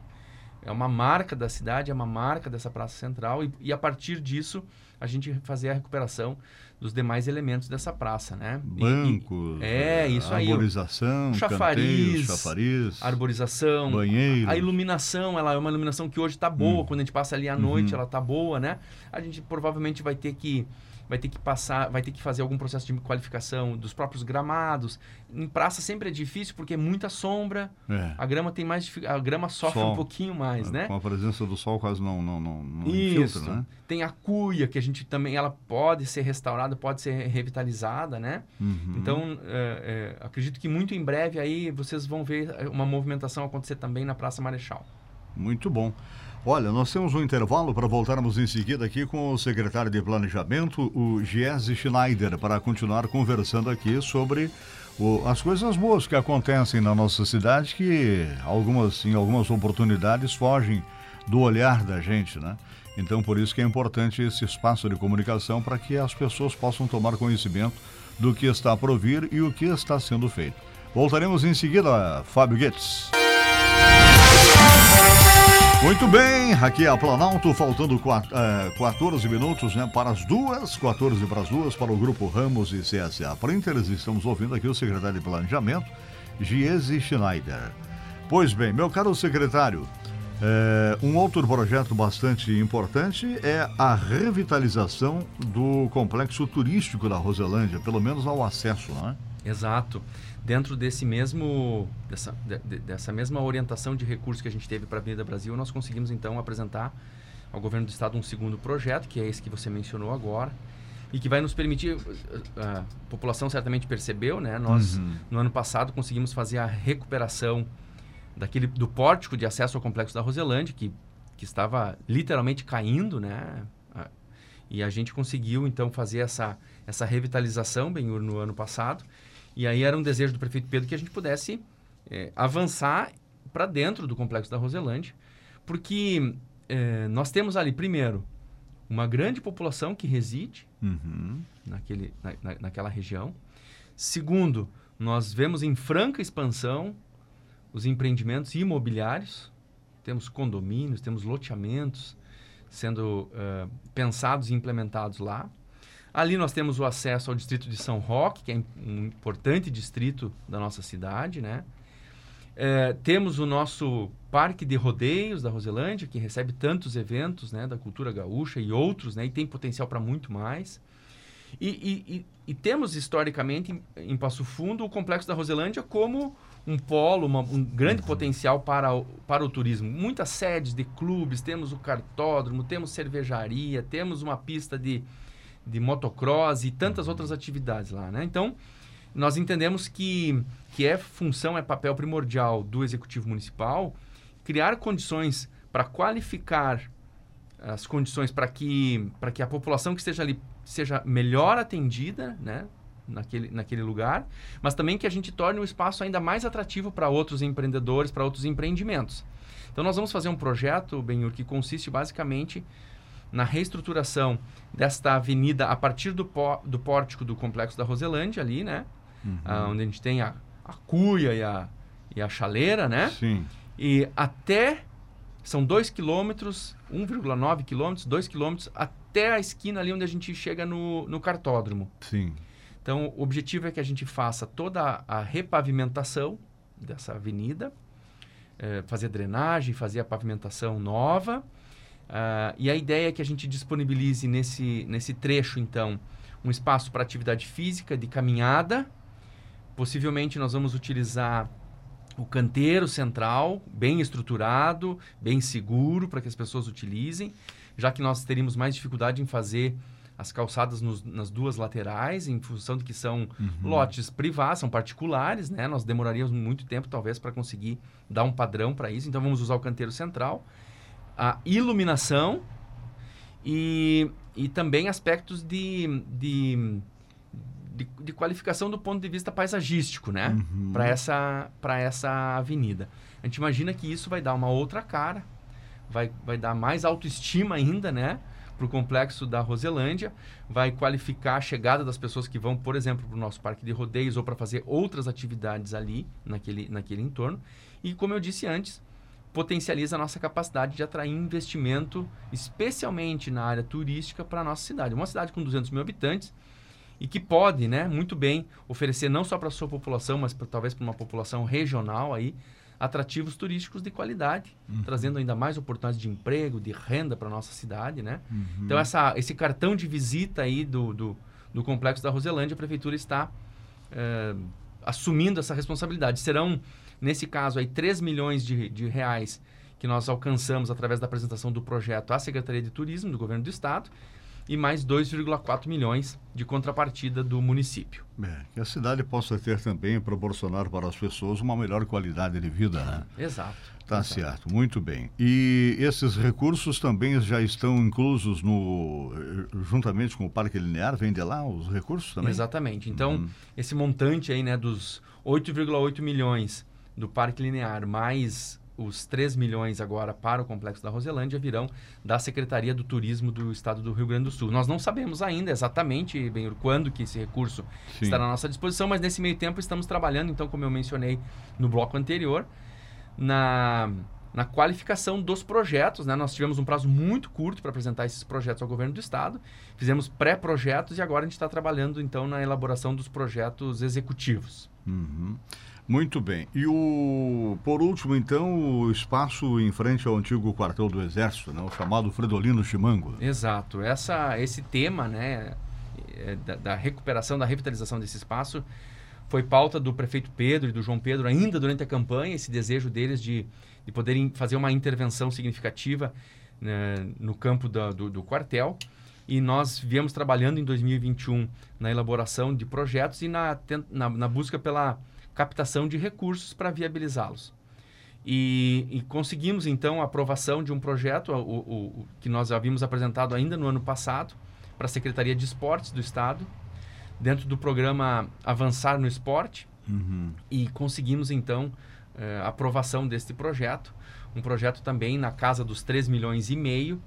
É uma marca da cidade, é uma marca dessa praça central e, e a partir disso a gente fazer a recuperação dos demais elementos dessa praça, né? Bancos, e, é, isso aí. Arborização, chafariz, chafariz, arborização, banheiro. A iluminação, ela é uma iluminação que hoje está boa, hum. quando a gente passa ali à noite, uhum. ela está boa, né? A gente provavelmente vai ter que vai ter que passar, vai ter que fazer algum processo de qualificação dos próprios gramados. Em praça sempre é difícil porque é muita sombra. É. A grama tem mais a grama sofre sol. um pouquinho mais, é, né? Com a presença do sol quase não não não, não Isso. Infiltra, né? Tem a cuia que a gente também ela pode ser restaurada, pode ser revitalizada, né? Uhum. Então é, é, acredito que muito em breve aí vocês vão ver uma movimentação acontecer também na Praça Marechal. Muito bom. Olha, nós temos um intervalo para voltarmos em seguida aqui com o secretário de Planejamento, o Giese Schneider, para continuar conversando aqui sobre o, as coisas boas que acontecem na nossa cidade, que algumas, em algumas oportunidades fogem do olhar da gente, né? Então, por isso que é importante esse espaço de comunicação para que as pessoas possam tomar conhecimento do que está por vir e o que está sendo feito. Voltaremos em seguida, Fábio Guedes. Muito bem, aqui é a Planalto, faltando quatro, é, 14 minutos né, para as duas, 14 para as duas, para o Grupo Ramos e CSA Printers. Estamos ouvindo aqui o secretário de Planejamento, Giese Schneider. Pois bem, meu caro secretário, é, um outro projeto bastante importante é a revitalização do complexo turístico da Roselândia, pelo menos ao acesso, não é? Exato dentro desse mesmo dessa, de, dessa mesma orientação de recursos que a gente teve para a Avenida Brasil, nós conseguimos então apresentar ao governo do estado um segundo projeto, que é esse que você mencionou agora, e que vai nos permitir a população certamente percebeu, né? Nós uhum. no ano passado conseguimos fazer a recuperação daquele do pórtico de acesso ao complexo da Roselândia, que que estava literalmente caindo, né? E a gente conseguiu então fazer essa essa revitalização bem no ano passado e aí era um desejo do prefeito Pedro que a gente pudesse é, avançar para dentro do complexo da Roselândia, porque é, nós temos ali, primeiro, uma grande população que reside uhum. naquele, na, na, naquela região. Segundo, nós vemos em franca expansão os empreendimentos imobiliários. Temos condomínios, temos loteamentos sendo uh, pensados e implementados lá. Ali nós temos o acesso ao distrito de São Roque, que é um importante distrito da nossa cidade, né? É, temos o nosso Parque de Rodeios da Roselândia, que recebe tantos eventos né, da cultura gaúcha e outros, né, e tem potencial para muito mais. E, e, e, e, temos historicamente em, em, Passo Fundo o Complexo da Roselândia como um polo, uma, um grande uhum. potencial para o, para o turismo. Muitas sedes de clubes, temos o cartódromo, temos cervejaria, temos uma pista de, de motocross e tantas outras atividades lá, né? Então, nós entendemos que, que é função, é papel primordial do Executivo Municipal criar condições para qualificar as condições para que, que a população que esteja ali seja melhor atendida, né? Naquele, naquele lugar, mas também que a gente torne o espaço ainda mais atrativo para outros empreendedores, para outros empreendimentos. Então, nós vamos fazer um projeto, Benhur, que consiste basicamente na reestruturação desta avenida a partir do, pó, do pórtico do Complexo da Roselândia ali, né? Uhum. Ah, onde a gente tem a, a cuia e a, e a chaleira, né? Sim. E até... São 2 quilômetros, 1,9 quilômetros, 2 quilômetros, até a esquina ali onde a gente chega no, no cartódromo. Sim. Então, o objetivo é que a gente faça toda a repavimentação dessa avenida, é, fazer drenagem, fazer a pavimentação nova, Uh, e a ideia é que a gente disponibilize nesse, nesse trecho, então, um espaço para atividade física, de caminhada. Possivelmente nós vamos utilizar o canteiro central, bem estruturado, bem seguro para que as pessoas utilizem, já que nós teríamos mais dificuldade em fazer as calçadas nos, nas duas laterais, em função de que são uhum. lotes privados, são particulares, né? Nós demoraríamos muito tempo, talvez, para conseguir dar um padrão para isso. Então, vamos usar o canteiro central, a iluminação e, e também aspectos de, de de, de, qualificação do ponto de vista paisagístico, né? Uhum. Para essa, essa avenida. A gente imagina que isso vai dar uma outra cara, vai, vai dar mais autoestima ainda, né? Para o complexo da Roselândia, vai qualificar a chegada das pessoas que vão, por exemplo, para o nosso parque de rodeios ou para fazer outras atividades ali, naquele, naquele entorno. E, como eu disse antes, potencializa a nossa capacidade de atrair investimento, especialmente na área turística, para a nossa cidade. Uma cidade com 200 mil habitantes, e que pode, né, muito bem oferecer não só para a sua população, mas pra, talvez para uma população regional aí, atrativos turísticos de qualidade, uhum. trazendo ainda mais oportunidades de emprego, de renda para nossa cidade, né? Uhum. Então essa, esse cartão de visita aí do, do, do complexo da Roselândia, a prefeitura está é, assumindo essa responsabilidade. Serão, nesse caso aí, 3 milhões de, de reais que nós alcançamos através da apresentação do projeto à Secretaria de Turismo do Governo do Estado e mais 2,4 milhões de contrapartida do município. É, que a cidade possa ter também, proporcionar para as pessoas uma melhor qualidade de vida, né? Exato. Tá exato. certo, muito bem. E esses recursos também já estão inclusos no juntamente com o Parque Linear, vem de lá os recursos também? Exatamente. Então, uhum. esse montante aí, né, dos 8,8 milhões do Parque Linear mais os 3 milhões agora para o Complexo da Roselândia virão da Secretaria do Turismo do Estado do Rio Grande do Sul. Nós não sabemos ainda exatamente, bem, quando que esse recurso Sim. está à nossa disposição, mas nesse meio tempo estamos trabalhando, então, como eu mencionei no bloco anterior, na, na qualificação dos projetos. Né? Nós tivemos um prazo muito curto para apresentar esses projetos ao governo do Estado, fizemos pré-projetos e agora a gente está trabalhando, então, na elaboração dos projetos executivos. Uhum. Muito bem. E o, por último, então, o espaço em frente ao antigo quartel do Exército, né? o chamado Fredolino Chimango. Exato. Essa, esse tema né, é, da, da, recuperação, da revitalização desse espaço, foi pauta do prefeito Pedro e do João Pedro ainda durante a campanha, esse desejo deles de, de poderem fazer uma intervenção significativa né, no campo da, do, do quartel. E nós viemos trabalhando em 2021 na elaboração de projetos e na, na, na busca pela captação de recursos para viabilizá-los. E, e, conseguimos, então, a aprovação de um projeto o, o, o, que nós havíamos apresentado ainda no ano passado para a Secretaria de Esportes do Estado, dentro do programa Avançar no Esporte. Uhum. E conseguimos, então, eh, a aprovação deste projeto. Um projeto também na casa dos 3 milhões e meio.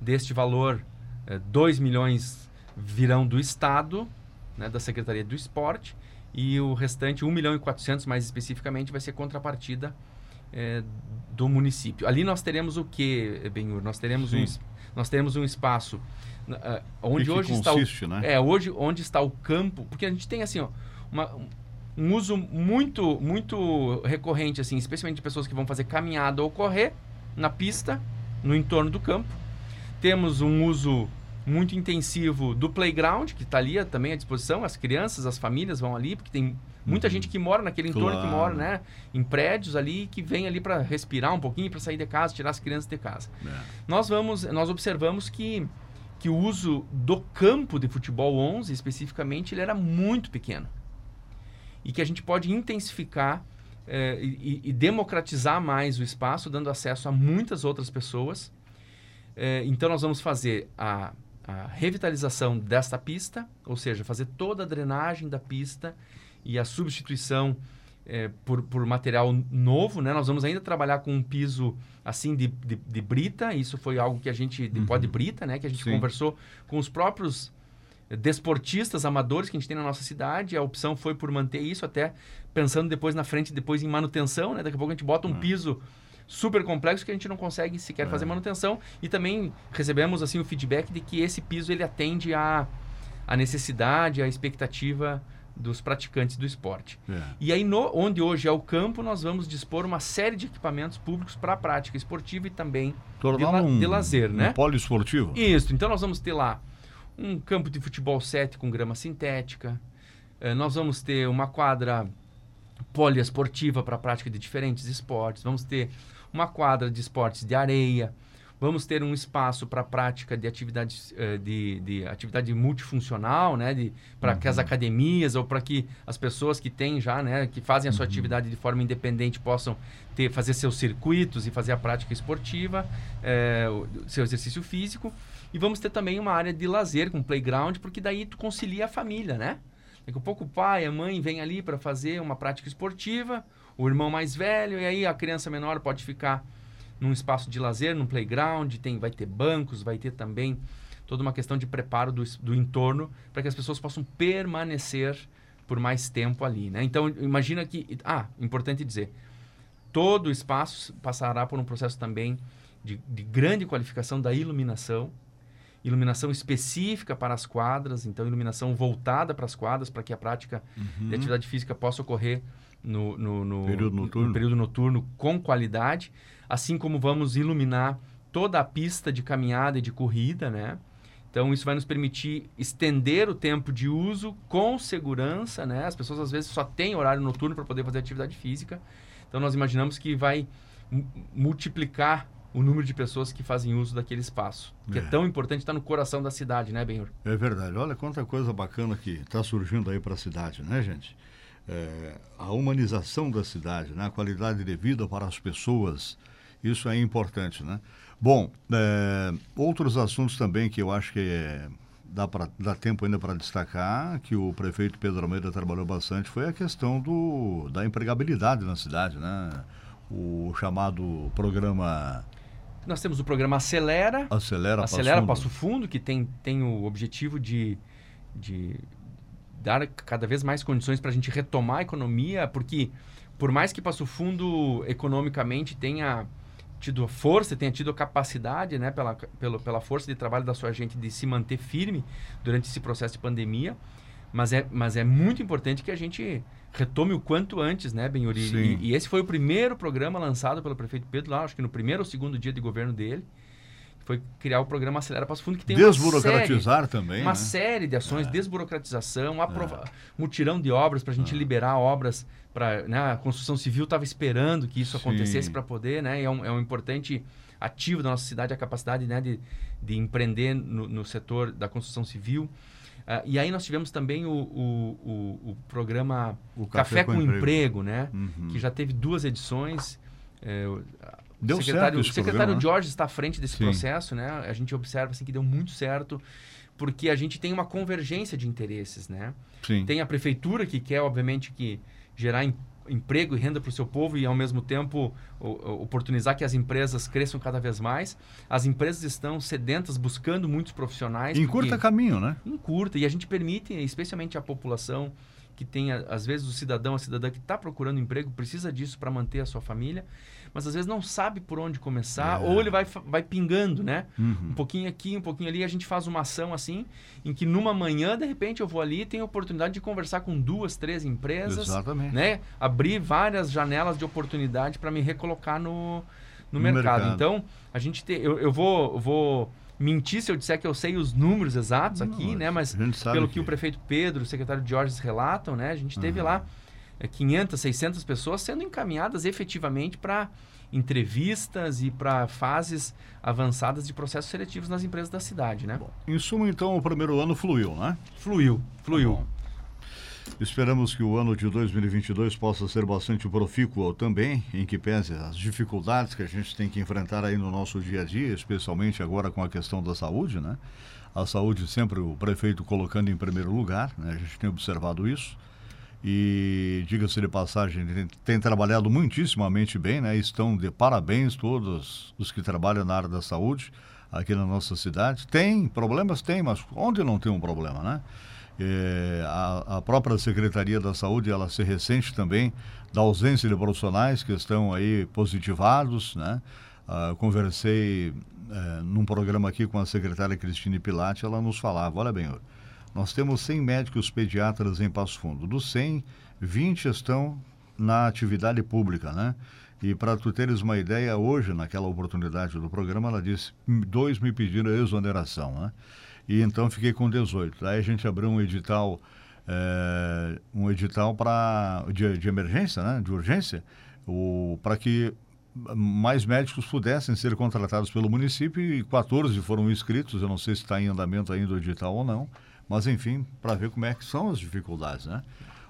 Deste valor, eh, 2 milhões virão do Estado, né, da Secretaria do Esporte, e o restante, 1 milhão e 400 mais especificamente, vai ser contrapartida é, do município. Ali nós teremos o que, Benhur? Nós teremos um nós teremos um espaço uh, onde hoje consiste, está o, né? é hoje onde está o campo, porque a gente tem assim, ó, uma, um uso muito muito recorrente assim, especialmente de pessoas que vão fazer caminhada ou correr na pista, no entorno do campo. Temos um uso muito intensivo do playground, que está ali também à disposição. As crianças, as famílias vão ali, porque tem muita uhum. gente que mora naquele entorno, claro. que mora né, em prédios ali, que vem ali para respirar um pouquinho, para sair de casa, tirar as crianças de casa. É. Nós vamos, nós observamos que, que o uso do campo de futebol 11, especificamente, ele era muito pequeno. E que a gente pode intensificar eh, e, e democratizar mais o espaço, dando acesso a muitas outras pessoas. Eh, então, nós vamos fazer a a revitalização desta pista, ou seja, fazer toda a drenagem da pista e a substituição é, por, por material novo, né? Nós vamos ainda trabalhar com um piso assim de, de, de brita, isso foi algo que a gente, de uhum. pó de brita, né? Que a gente Sim. conversou com os próprios desportistas amadores que a gente tem na nossa cidade, a opção foi por manter isso, até pensando depois na frente, depois em manutenção, né? Daqui a pouco a gente bota um uhum. piso super complexo que a gente não consegue sequer é. fazer manutenção e também recebemos assim o feedback de que esse piso ele atende a, a necessidade, a expectativa dos praticantes do esporte. É. E aí, no, onde hoje é o campo, nós vamos dispor uma série de equipamentos públicos para a prática esportiva e também de, la, um, de, lazer, um né? poliesportivo. Isso. Então, nós vamos ter lá um campo de futebol 7 com grama sintética. Eh, nós vamos ter uma quadra poliesportiva para a prática de diferentes esportes, vamos ter uma quadra de esportes de areia, vamos ter um espaço para a prática de atividades uh, de, de, atividade multifuncional, né, para uhum. que as uhum. academias ou para que as pessoas que têm já, né, que fazem a sua uhum. atividade de forma independente possam ter fazer seus circuitos e fazer a prática esportiva, é, seu exercício físico. E vamos ter também uma área de lazer com playground, porque daí tu concilia a família, né? Daqui a pouco o pai, a mãe vem ali para fazer uma prática esportiva, o irmão mais velho, e aí a criança menor pode ficar num espaço de lazer, num playground, tem, vai ter bancos, vai ter também toda uma questão de preparo do, do entorno para que as pessoas possam permanecer por mais tempo ali, né? Então, imagina que... Ah, importante dizer, todo o espaço passará por um processo também de, de grande qualificação da iluminação, iluminação específica para as quadras, então iluminação voltada para as quadras, para que a prática uhum. de atividade física possa ocorrer no, no, no, período, noturno. no período noturno com qualidade, assim como vamos iluminar toda a pista de caminhada e de corrida, né? Então isso vai nos permitir estender o tempo de uso com segurança, né? As pessoas às vezes só têm horário noturno para poder fazer atividade física. Então nós imaginamos que vai multiplicar o número de pessoas que fazem uso daquele espaço, que é, é tão importante, está no coração da cidade, né, Benhur? É verdade. Olha quanta coisa bacana que está surgindo aí para a cidade, né, gente? É, a humanização da cidade, né? a qualidade de vida para as pessoas, isso é importante, né? Bom, é, outros assuntos também que eu acho que é, dá, pra, dá tempo ainda para destacar, que o prefeito Pedro Almeida trabalhou bastante, foi a questão do, da empregabilidade na cidade, né? O chamado programa nós temos o programa Acelera. Acelera, Acelera Passo, Passo Fundo, que tem, tem o objetivo de, de dar cada vez mais condições para a gente retomar a economia, porque por mais que Passo Fundo economicamente tenha tido a força, tenha tido a capacidade, né, pela, pela, pela força de trabalho da sua gente de se manter firme durante esse processo de pandemia, mas é, mas é muito importante que a gente retome o quanto antes, né, Benhuri? E, e, esse foi o primeiro programa lançado pelo prefeito Pedro, lá, acho que no primeiro ou segundo dia de governo dele. Foi criar o programa Acelera Passo Fundo, que tem Desburocratizar uma série, também. Uma né? série de ações, é. desburocratização, aprova é. mutirão de obras para a gente é. liberar obras. para né, a construção civil estava esperando que isso Sim. acontecesse para poder, né? é um, é um importante ativo da nossa cidade a capacidade né, de, de empreender no, no setor da construção civil. Uh, e aí nós tivemos também o, o, o, o programa o Café, Café, com, com Emprego, emprego né? Uhum. Que já teve duas edições. É, deu secretário, certo O secretário Jorge está à frente desse Sim. processo, né? A gente observa assim, que deu muito certo, porque a gente tem uma convergência de interesses, né? Sim. Tem a prefeitura que quer, obviamente, que gerar emprego e renda para o seu povo e, ao mesmo tempo, oportunizar que as empresas cresçam cada vez mais. As empresas estão sedentas, buscando muitos profissionais. Em curta caminho, né? Em curta. E a gente permite, especialmente a população que tem, às vezes, o cidadão, a cidadã que está procurando emprego, precisa disso para manter a sua família mas às vezes não sabe por onde começar, é. ou ele vai, vai pingando, né? Uhum. Um pouquinho aqui, um pouquinho ali, a gente faz uma ação assim, em que numa manhã, de repente, eu vou ali e tenho a oportunidade de conversar com duas, três empresas, Exatamente. né? Abrir várias janelas de oportunidade para me recolocar no, no, no mercado. mercado. Então, a gente tem, eu, eu vou, vou mentir se eu disser que eu sei os números exatos não, aqui, né? Mas pelo que... que... o prefeito Pedro, o secretário Jorge relatam, né? A gente teve uhum. lá 500, é, 600 pessoas sendo encaminhadas efetivamente para entrevistas e para fases avançadas de processos seletivos nas empresas da cidade, né? Bom, em suma, então, o primeiro ano fluiu, né? Fluiu, fluiu. Tá Esperamos que o ano de 2022 possa ser bastante profícuo também, em que pese as dificuldades que a gente tem que enfrentar aí no nosso dia a dia, especialmente agora com a questão da saúde, né? A saúde sempre o prefeito colocando em primeiro lugar, né? A gente tem observado isso e diga-se de passagem, tem, tem, trabalhado muitíssimamente bem, né? Estão de parabéns todos os que trabalham na área da saúde aqui na nossa cidade. Tem problemas? Tem, mas onde não tem um problema, né? É, a, a, própria Secretaria da Saúde, ela se ressente também da ausência de profissionais que estão aí positivados, né? Uh, conversei uh, num programa aqui com a secretária Cristine Pilate, ela nos falava, olha bem, nós temos 100 médicos pediatras em Passo Fundo. Dos 100, 20 estão na atividade pública, né? E para tu teres uma ideia, hoje, naquela oportunidade do programa, ela disse, dois me pediram exoneração, né? E então fiquei com 18. Aí a gente abriu um edital é, um edital para de, de, emergência, né, de urgência, para que mais médicos pudessem ser contratados pelo município e 14 foram inscritos. Eu não sei se está em andamento ainda o edital ou não, mas enfim, para ver como é que são as dificuldades, né?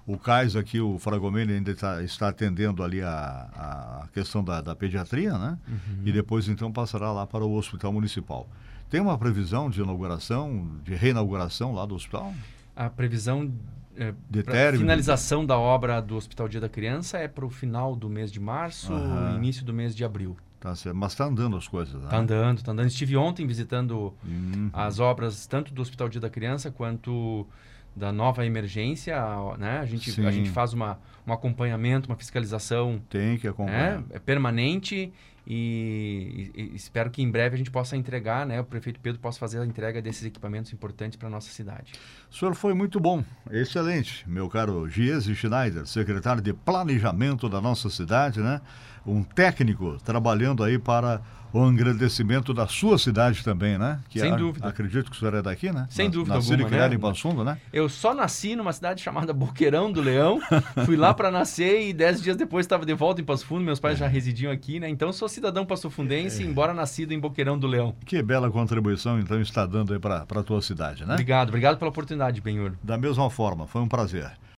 O Cais aqui, o Fragomene ainda está, está atendendo ali a, a questão da, da pediatria, né? Uhum. E depois então passará lá para o hospital municipal. Tem uma previsão de inauguração, de reinauguração lá do hospital? A previsão é, de finalização da obra do Hospital Dia da Criança é para o final do mês de março, uhum. início do mês de abril. Tá certo. Mas está andando as coisas, né? Está andando, está andando. Estive ontem visitando uhum. as obras tanto do Hospital Dia da Criança quanto da nova emergência, né? A gente, a gente faz uma, um acompanhamento, uma fiscalização. Tem que acompanhar. Né? É permanente e, e, e, espero que em breve a gente possa entregar, né? O prefeito Pedro possa fazer a entrega desses equipamentos importantes para a nossa cidade. O senhor foi muito bom, excelente, meu caro Giese Schneider, secretário de Planejamento da nossa cidade, né? Um técnico trabalhando aí para o engrandecimento da sua cidade também, né? Que Sem a, dúvida. Acredito que o senhor é daqui, né? Sem Na, dúvida nascido alguma, e criado né? em Passundo, né? Eu só nasci numa cidade chamada Boqueirão do Leão. [LAUGHS] Fui lá para nascer e dez dias depois estava de volta em Passo Fundo. Meus pais é. já residiam aqui, né? Então sou cidadão passofundense, é. embora nascido em Boqueirão do Leão. Que bela contribuição, então, está dando aí para a tua cidade, né? Obrigado, obrigado pela oportunidade, Benhur. Da mesma forma, foi um prazer.